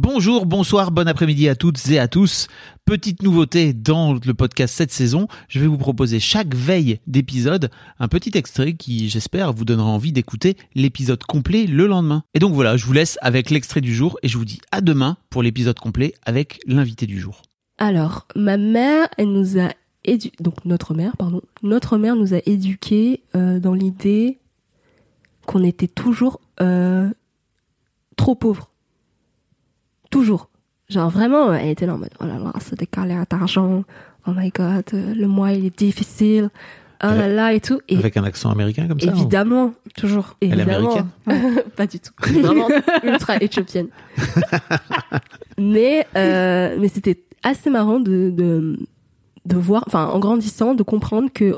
Bonjour, bonsoir, bon après-midi à toutes et à tous. Petite nouveauté dans le podcast cette saison, je vais vous proposer chaque veille d'épisode un petit extrait qui, j'espère, vous donnera envie d'écouter l'épisode complet le lendemain. Et donc voilà, je vous laisse avec l'extrait du jour et je vous dis à demain pour l'épisode complet avec l'invité du jour. Alors, ma mère, elle nous a édu... donc notre mère, pardon, notre mère nous a éduqués euh, dans l'idée qu'on était toujours euh, trop pauvres. Toujours. Genre vraiment, elle était là en mode, oh là là, c'est des galères d'argent, oh my god, euh, le mois il est difficile, oh là là et tout. Et Avec un accent américain comme ça ou- évidemment, toujours. Elle est Évidemment. Pas du tout. Vraiment ultra éthiopienne. mais euh, mais c'était assez marrant de, de de voir, enfin en grandissant, de comprendre que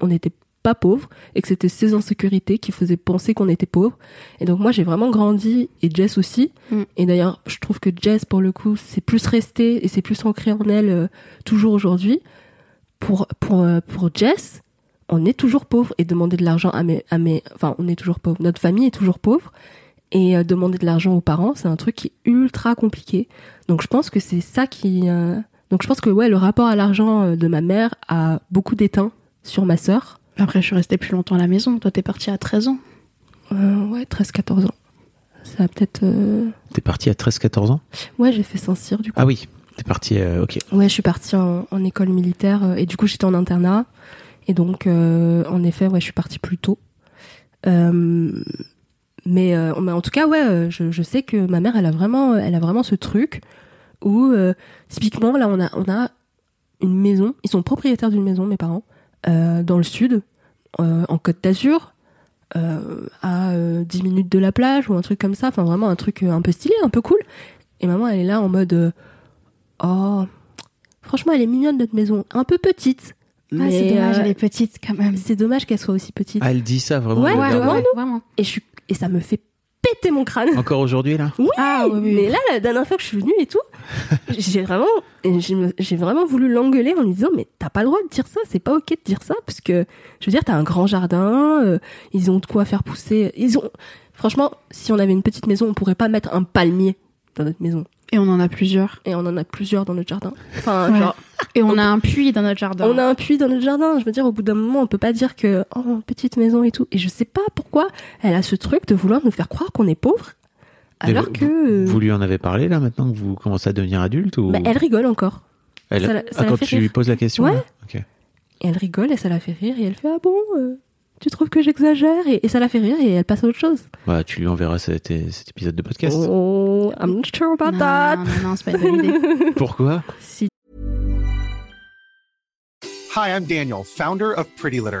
on n'était pas pauvre et que c'était ces insécurités qui faisaient penser qu'on était pauvre. Et donc moi j'ai vraiment grandi et Jess aussi. Mm. Et d'ailleurs je trouve que Jess pour le coup c'est plus resté et c'est plus ancré en elle euh, toujours aujourd'hui. Pour pour euh, pour Jess, on est toujours pauvre et demander de l'argent à mes à mes enfin on est toujours pauvre. Notre famille est toujours pauvre et euh, demander de l'argent aux parents c'est un truc qui est ultra compliqué. Donc je pense que c'est ça qui donc je pense que ouais le rapport à l'argent de ma mère a beaucoup d'éteint sur ma sœur. Après, je suis restée plus longtemps à la maison. Toi, t'es partie à 13 ans. Euh, ouais, 13-14 ans. Ça a peut-être... euh, T'es parti à 13-14 ans? Ouais, j'ai fait Saint-Cyr, du coup. Ah oui, t'es parti, euh, ok. Ouais, je suis partie en, en école militaire et du coup, j'étais en internat. Et donc, euh, en effet, ouais, je suis partie plus tôt. Euh, mais, euh, mais en tout cas, ouais, je, je sais que ma mère, elle a vraiment, elle a vraiment ce truc où, euh, typiquement, là, on a, on a une maison. Ils sont propriétaires d'une maison, mes parents, dans le sud, euh, en Côte d'Azur, euh, à euh, 10 minutes de la plage ou un truc comme ça. Enfin, vraiment un truc euh, un peu stylé, un peu cool. Et maman, elle est là en mode, euh, oh, franchement, elle est mignonne notre maison, un peu petite. Ah, mais c'est dommage, euh, elle est petite quand même. c'est dommage qu'elle soit aussi petite. Ah, elle dit ça vraiment Ouais, ouais. vraiment. Et je suis, et ça me fait péter mon crâne. Encore aujourd'hui là Oui, Ah, oui, oui. mais là, la dernière fois que je suis venue et tout, j'ai vraiment, j'ai me- j'ai vraiment voulu l'engueuler en lui disant, mais t'as pas le droit de dire ça, c'est pas ok de dire ça, parce que, je veux dire, t'as un grand jardin, euh, ils ont de quoi faire pousser, ils ont, franchement, si on avait une petite maison, on pourrait pas mettre un palmier dans notre maison. Et on en a plusieurs. Et on en a plusieurs dans notre jardin. Enfin, Ouais. genre, Et on a un puits dans notre jardin. on a un puits dans notre jardin. Je veux dire, au bout d'un moment, on peut pas dire que, oh, petite maison et tout. Et je sais pas pourquoi elle a ce truc de vouloir nous faire croire qu'on est pauvre. Alors vous- que, Vous lui en avez parlé là maintenant que vous commencez à devenir adulte ou bah, elle rigole encore. Elle- ça la- ça Ah, la quand fait tu rire. lui poses la question Ouais. Et elle rigole et ça la fait rire et elle fait ah bon euh, tu trouves que j'exagère et, et ça la fait rire et elle passe à autre chose. Bah, tu lui enverras cet, cet épisode de podcast. Oh, I'm not sure about non, that. non, non, c'est pas une bonne idée. Pourquoi Si Hi, I'm Daniel, founder of Pretty Litter.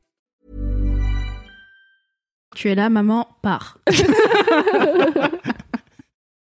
Tu es là, maman, pars.